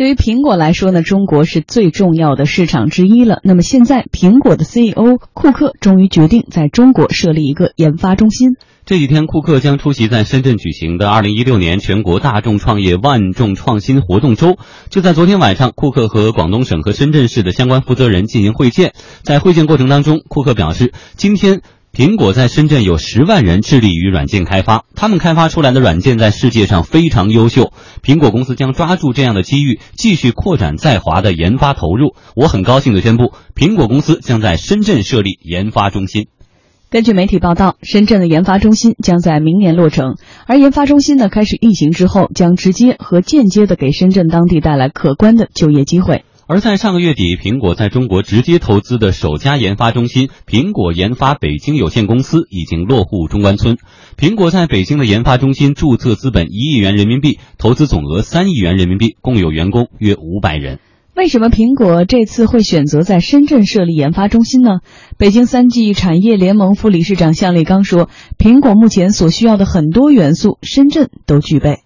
对于苹果来说呢，中国是最重要的市场之一了。那么现在，苹果的 CEO 库克终于决定在中国设立一个研发中心。这几天，库克将出席在深圳举行的2016年全国大众创业万众创新活动周。就在昨天晚上，库克和广东省和深圳市的相关负责人进行会见。在会见过程当中，库克表示，今天苹果在深圳有十万人致力于软件开发，他们开发出来的软件在世界上非常优秀。苹果公司将抓住这样的机遇，继续扩展在华的研发投入。我很高兴地宣布，苹果公司将在深圳设立研发中心。根据媒体报道，深圳的研发中心将在明年落成，而研发中心呢开始运行之后，将直接和间接的给深圳当地带来可观的就业机会。而在上个月底，苹果在中国直接投资的首家研发中心——苹果研发北京有限公司已经落户中关村。苹果在北京的研发中心注册资本一亿元人民币，投资总额三亿元人民币，共有员工约五百人。为什么苹果这次会选择在深圳设立研发中心呢？北京三 G 产业联盟副理事长向立刚说：“苹果目前所需要的很多元素，深圳都具备。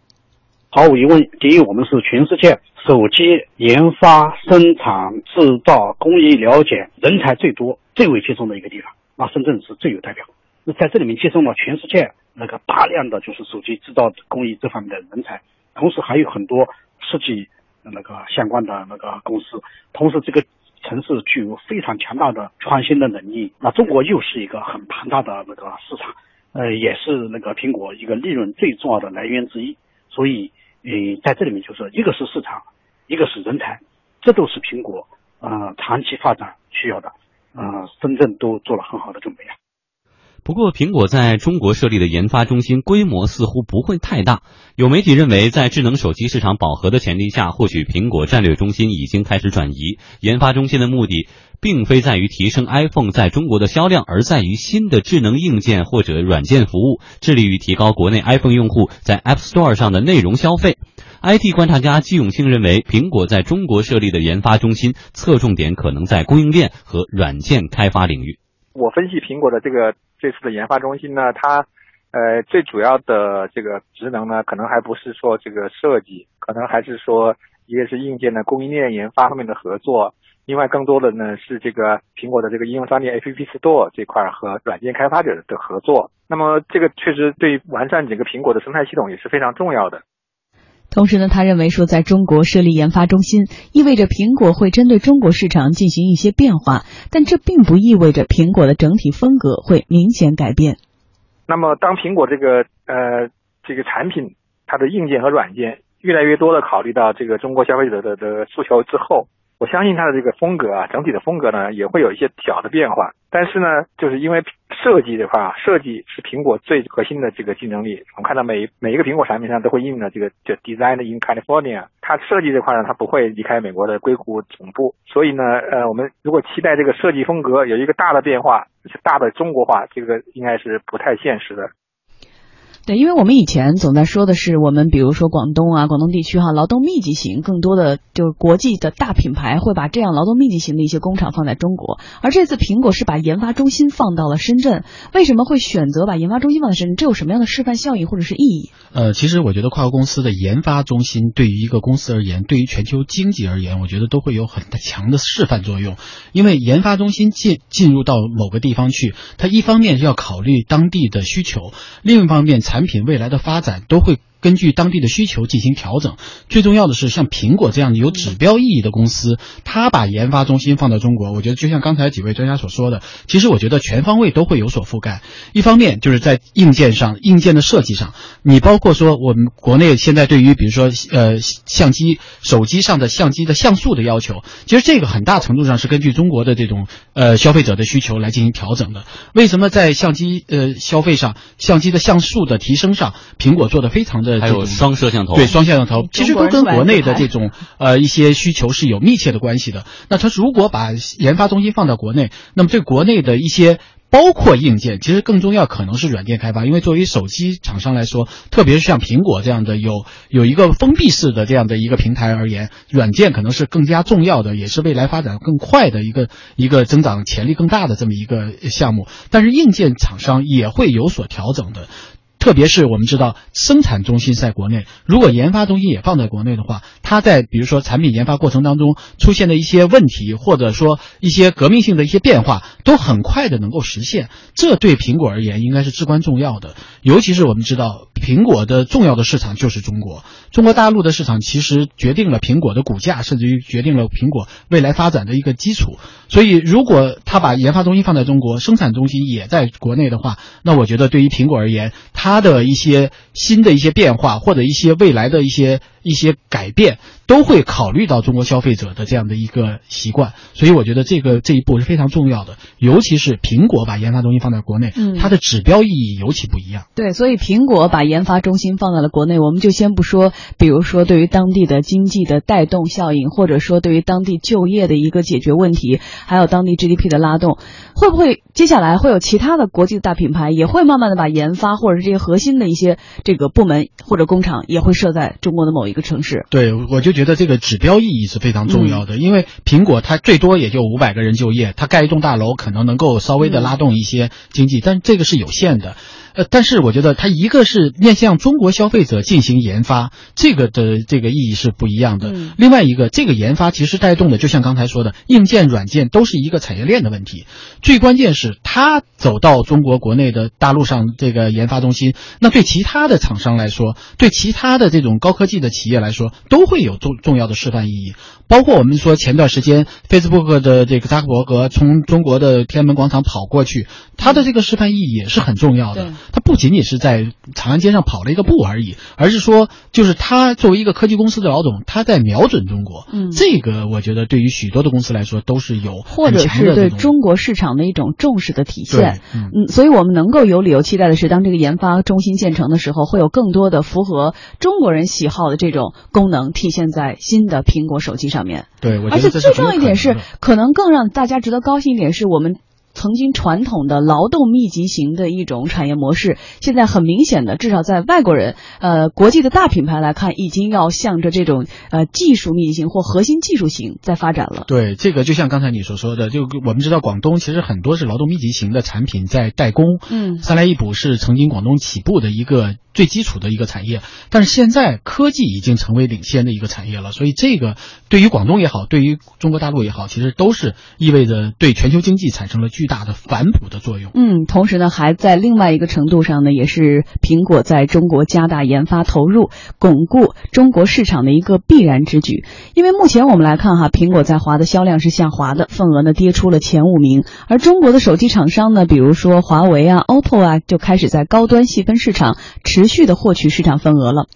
毫无疑问，第一，我们是全世界手机研发、生产、制造、工艺了解人才最多、最为集中的一个地方。那深圳是最有代表。那在这里面集中了全世界那个大量的就是手机制造工艺这方面的人才，同时还有很多设计。”那个相关的那个公司，同时这个城市具有非常强大的创新的能力。那中国又是一个很庞大的那个市场，呃，也是那个苹果一个利润最重要的来源之一。所以，呃，在这里面就是一个是市场，一个是人才，这都是苹果呃长期发展需要的。呃，深圳都做了很好的准备啊。不过，苹果在中国设立的研发中心规模似乎不会太大。有媒体认为，在智能手机市场饱和的前提下，或许苹果战略中心已经开始转移。研发中心的目的，并非在于提升 iPhone 在中国的销量，而在于新的智能硬件或者软件服务，致力于提高国内 iPhone 用户在 App Store 上的内容消费。IT 观察家季永庆认为，苹果在中国设立的研发中心，侧重点可能在供应链和软件开发领域。我分析苹果的这个。这次的研发中心呢，它，呃，最主要的这个职能呢，可能还不是说这个设计，可能还是说一个是硬件的供应链研发方面的合作，另外更多的呢是这个苹果的这个应用商店 App Store 这块和软件开发者的合作。那么这个确实对完善整个苹果的生态系统也是非常重要的。同时呢，他认为说，在中国设立研发中心，意味着苹果会针对中国市场进行一些变化，但这并不意味着苹果的整体风格会明显改变。那么，当苹果这个呃这个产品它的硬件和软件越来越多的考虑到这个中国消费者的的诉求之后。我相信它的这个风格啊，整体的风格呢也会有一些小的变化。但是呢，就是因为设计这块啊，设计是苹果最核心的这个竞争力。我们看到每每一个苹果产品上都会印的这个叫 Design in California，它设计这块呢，它不会离开美国的硅谷总部。所以呢，呃，我们如果期待这个设计风格有一个大的变化，大的中国化，这个应该是不太现实的。对，因为我们以前总在说的是，我们比如说广东啊，广东地区哈，劳动密集型，更多的就是国际的大品牌会把这样劳动密集型的一些工厂放在中国，而这次苹果是把研发中心放到了深圳，为什么会选择把研发中心放在深圳？这有什么样的示范效应或者是意义？呃，其实我觉得跨国公司的研发中心对于一个公司而言，对于全球经济而言，我觉得都会有很强的示范作用，因为研发中心进进入到某个地方去，它一方面是要考虑当地的需求，另一方面才产品未来的发展都会。根据当地的需求进行调整，最重要的是像苹果这样有指标意义的公司，它把研发中心放到中国，我觉得就像刚才几位专家所说的，其实我觉得全方位都会有所覆盖。一方面就是在硬件上，硬件的设计上，你包括说我们国内现在对于比如说呃相机、手机上的相机的像素的要求，其实这个很大程度上是根据中国的这种呃消费者的需求来进行调整的。为什么在相机呃消费上，相机的像素的提升上，苹果做的非常的。还有双摄像头，对双摄像头，其实都跟国内的这种呃一些需求是有密切的关系的。那它如果把研发中心放到国内，那么对国内的一些包括硬件，其实更重要可能是软件开发。因为作为手机厂商来说，特别是像苹果这样的有有一个封闭式的这样的一个平台而言，软件可能是更加重要的，也是未来发展更快的一个一个增长潜力更大的这么一个项目。但是硬件厂商也会有所调整的。特别是我们知道生产中心在国内，如果研发中心也放在国内的话，它在比如说产品研发过程当中出现的一些问题，或者说一些革命性的一些变化，都很快的能够实现。这对苹果而言应该是至关重要的。尤其是我们知道，苹果的重要的市场就是中国，中国大陆的市场其实决定了苹果的股价，甚至于决定了苹果未来发展的一个基础。所以，如果他把研发中心放在中国，生产中心也在国内的话，那我觉得对于苹果而言，它的一些新的一些变化，或者一些未来的一些一些改变，都会考虑到中国消费者的这样的一个习惯。所以，我觉得这个这一步是非常重要的。尤其是苹果把研发中心放在国内，嗯它的指标意义尤其不一样。对，所以苹果把研发中心放在了国内，我们就先不说，比如说对于当地的经济的带动效应，或者说对于当地就业的一个解决问题，还有当地 GDP 的拉动，会不会接下来会有其他的国际的大品牌也会慢慢的把研发或者是这些核心的一些这个部门或者工厂也会设在中国的某一个城市？对，我就觉得这个指标意义是非常重要的，因为苹果它最多也就五百个人就业，它盖一栋大楼可能能够稍微的拉动一些经济，但这个是有限的。呃，但是我觉得它一个是面向中国消费者进行研发，这个的这个意义是不一样的。嗯另外一个，这个研发其实带动的，就像刚才说的，硬件、软件都是一个产业链的问题。最关键是它走到中国国内的大陆上这个研发中心，那对其他的厂商来说，对其他的这种高科技的企业来说，都会有重重要的示范意义。包括我们说前段时间 Facebook 的这个扎克伯格从中国的天安门广场跑过去，他的这个示范意义也是很重要的对。他不仅仅是在长安街上跑了一个步而已，而是说，就是他作为一个科技公司的老总，他在瞄准中国。嗯这个我觉得对于许多的公司来说都是有或者是对中国市场的一种重视的体现。，嗯。嗯，所以我们能够有理由期待的是，当这个研发中心建成的时候，会有更多的符合中国人喜好的这种功能体现在新的苹果手机上面。对，我觉而且最重要一点是可能更让大家值得高兴一点是我们。曾经传统的劳动密集型的一种产业模式，现在很明显的，至少在外国人、呃国际的大品牌来看，已经要向着这种呃技术密集型或核心技术型在发展了。对，这个就像刚才你所说的，就我们知道广东其实很多是劳动密集型的产品在代工，嗯三来一补是曾经广东起步的一个最基础的一个产业，但是现在科技已经成为领先的一个产业了，所以这个对于广东也好，对于中国大陆也好，其实都是意味着对全球经济产生了巨巨大的反哺的作用。嗯，同时呢，还在另外一个程度上呢，也是苹果在中国加大研发投入，巩固中国市场的一个必然之举。因为目前我们来看哈，苹果在华的销量是下滑的，份额呢跌出了前五名。而中国的手机厂商呢，比如说华为啊、OPPO 啊，就开始在高端细分市场持续的获取市场份额了。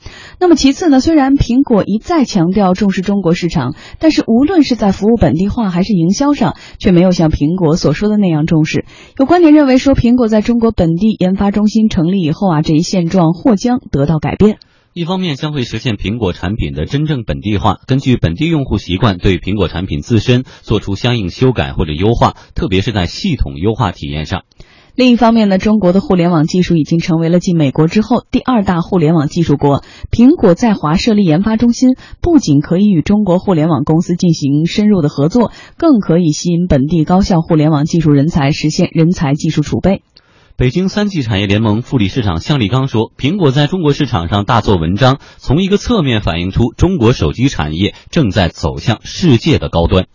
那么其次呢，虽然苹果一再强调重视中国市场，但是无论是在服务本地化还是营销上，却没有像苹果所说的那样重视。有观点认为说，苹果在中国本地研发中心成立以后啊，这一现状或将得到改变。一方面将会实现苹果产品的真正本地化，根据本地用户习惯对苹果产品自身做出相应修改或者优化，特别是在系统优化体验上。另一方面呢，中国的互联网技术已经成为了继美国之后第二大互联网技术国。苹果在华设立研发中心，不仅可以与中国互联网公司进行深入的合作，更可以吸引本地高校互联网技术人才，实现人才技术储备。北京三 G 产业联盟副理事长向立刚说：“苹果在中国市场上大做文章，从一个侧面反映出中国手机产业正在走向世界的高端。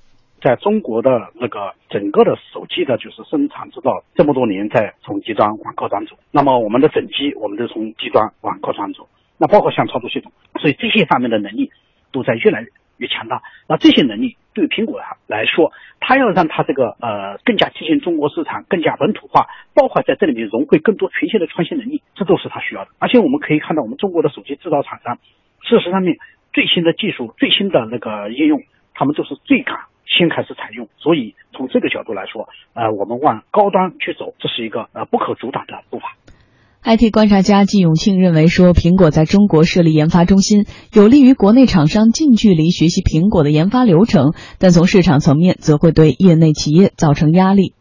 在中国的那个整个的手机的，就是生产制造这么多年，在从低端往高端走。那么我们的整机，我们都从低端往高端走。那包括像操作系统，所以这些方面的能力都在越来越强大。那这些能力对苹果来说，它要让它这个呃更加贴近中国市场，更加本土化，包括在这里面融汇更多全新的创新能力，这都是它需要的。而且我们可以看到，我们中国的手机制造厂商，事实上面最新的技术、最新的那个应用，他们都是最赶。先开始采用，所以从这个角度来说，呃，我们往高端去走，这是一个呃不可阻挡的步伐。IT 观察家季永庆认为说，苹果在中国设立研发中心，有利于国内厂商近距离学习苹果的研发流程，但从市场层面，则会对业内企业造成压力。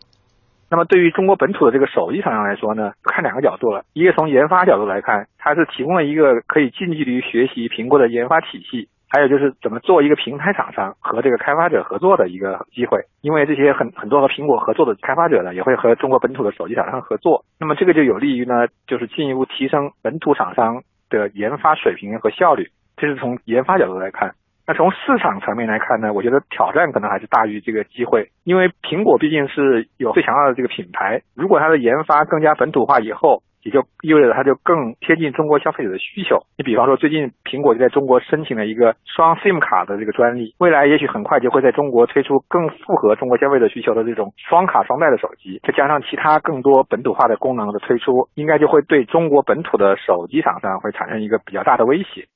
那么对于中国本土的这个手机厂商来说呢，看两个角度了。一个从研发角度来看，它是提供了一个可以近距离学习苹果的研发体系，还有就是怎么做一个平台厂商和这个开发者合作的一个机会，因为这些很很多和苹果合作的开发者呢，也会和中国本土的手机厂商合作，那么这个就有利于呢，就是进一步提升本土厂商的研发水平和效率，这是从研发角度来看。那从市场层面来看呢，我觉得挑战可能还是大于这个机会，因为苹果毕竟是有最强大的这个品牌，如果它的研发更加本土化以后，也就意味着它就更贴近中国消费者的需求。你比方说，最近苹果就在中国申请了一个双 SIM 卡的这个专利，未来也许很快就会在中国推出更符合中国消费者需求的这种双卡双待的手机，再加上其他更多本土化的功能的推出，应该就会对中国本土的手机厂商会产生一个比较大的威胁。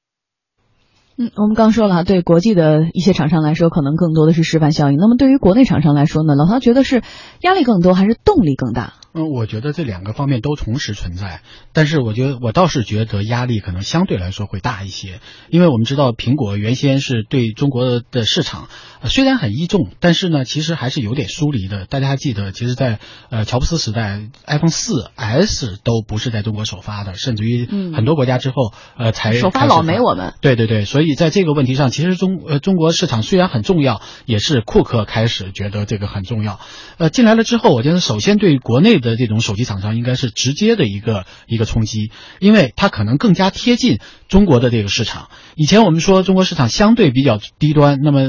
嗯，我们刚说了，对国际的一些厂商来说，可能更多的是示范效应。那么对于国内厂商来说呢，老陶觉得是压力更多还是动力更大？嗯，我觉得这两个方面都同时存在，但是我觉得我倒是觉得压力可能相对来说会大一些，因为我们知道苹果原先是对中国的市场虽然很依重，但是呢，其实还是有点疏离的。大家还记得，其实，在呃乔布斯时代，iPhone 四 S 都不是在中国首发的，甚至于很多国家之后呃才首发老没我们。对对对，所以在这个问题上，其实中呃中国市场虽然很重要，也是库克开始觉得这个很重要。呃，进来了之后，我觉得首先对国内的。的这种手机厂商应该是直接的一个一个冲击，因为它可能更加贴近中国的这个市场。以前我们说中国市场相对比较低端，那么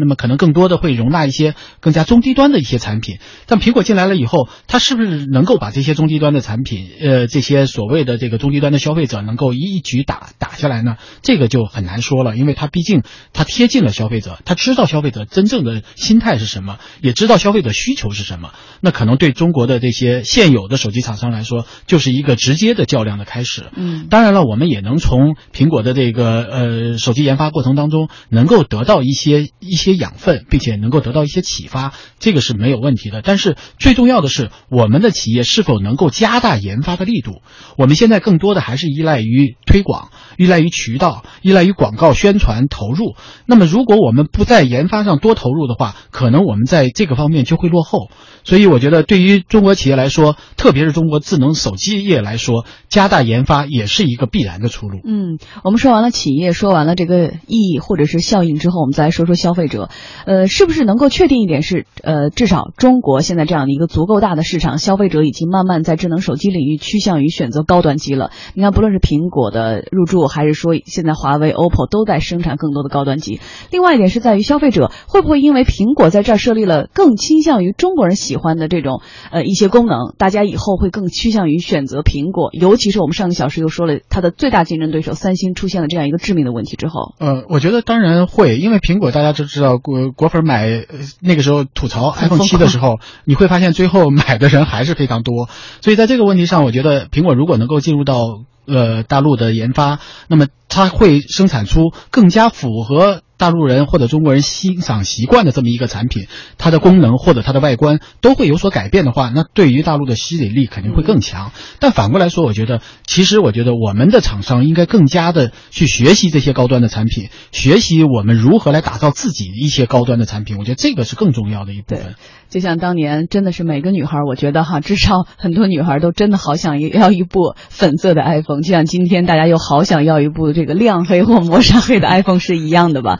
那么可能更多的会容纳一些更加中低端的一些产品。但苹果进来了以后，它是不是能够把这些中低端的产品，呃，这些所谓的这个中低端的消费者能够一举打打下来呢？这个就很难说了，因为它毕竟它贴近了消费者，它知道消费者真正的心态是什么，也知道消费者需求是什么。那可能对中国的这些。现有的手机厂商来说，就是一个直接的较量的开始。嗯，当然了，我们也能从苹果的这个呃手机研发过程当中，能够得到一些一些养分，并且能够得到一些启发，这个是没有问题的。但是最重要的是，我们的企业是否能够加大研发的力度？我们现在更多的还是依赖于推广，依赖于渠道，依赖于广告宣传投入。那么，如果我们不在研发上多投入的话，可能我们在这个方面就会落后。所以，我觉得对于中国企业来来，说，特别是中国智能手机业来说，加大研发也是一个必然的出路。嗯，我们说完了企业，说完了这个意义或者是效应之后，我们再来说说消费者。呃，是不是能够确定一点是，呃，至少中国现在这样的一个足够大的市场，消费者已经慢慢在智能手机领域趋向于选择高端机了。你看，不论是苹果的入驻，还是说现在华为、OPPO 都在生产更多的高端机。另外一点是在于消费者会不会因为苹果在这儿设立了更倾向于中国人喜欢的这种呃一些功能。大家以后会更趋向于选择苹果，尤其是我们上个小时又说了，它的最大竞争对手三星出现了这样一个致命的问题之后，呃，我觉得当然会，因为苹果大家都知道，国果粉买那个时候吐槽 iPhone 七的时候，你会发现最后买的人还是非常多，所以在这个问题上，我觉得苹果如果能够进入到呃大陆的研发，那么它会生产出更加符合。大陆人或者中国人欣赏习惯的这么一个产品，它的功能或者它的外观都会有所改变的话，那对于大陆的吸引力肯定会更强。但反过来说，我觉得其实我觉得我们的厂商应该更加的去学习这些高端的产品，学习我们如何来打造自己一些高端的产品。我觉得这个是更重要的一部分。就像当年真的是每个女孩，我觉得哈，至少很多女孩都真的好想要一部粉色的 iPhone，就像今天大家又好想要一部这个亮黑或磨砂黑的 iPhone 是一样的吧。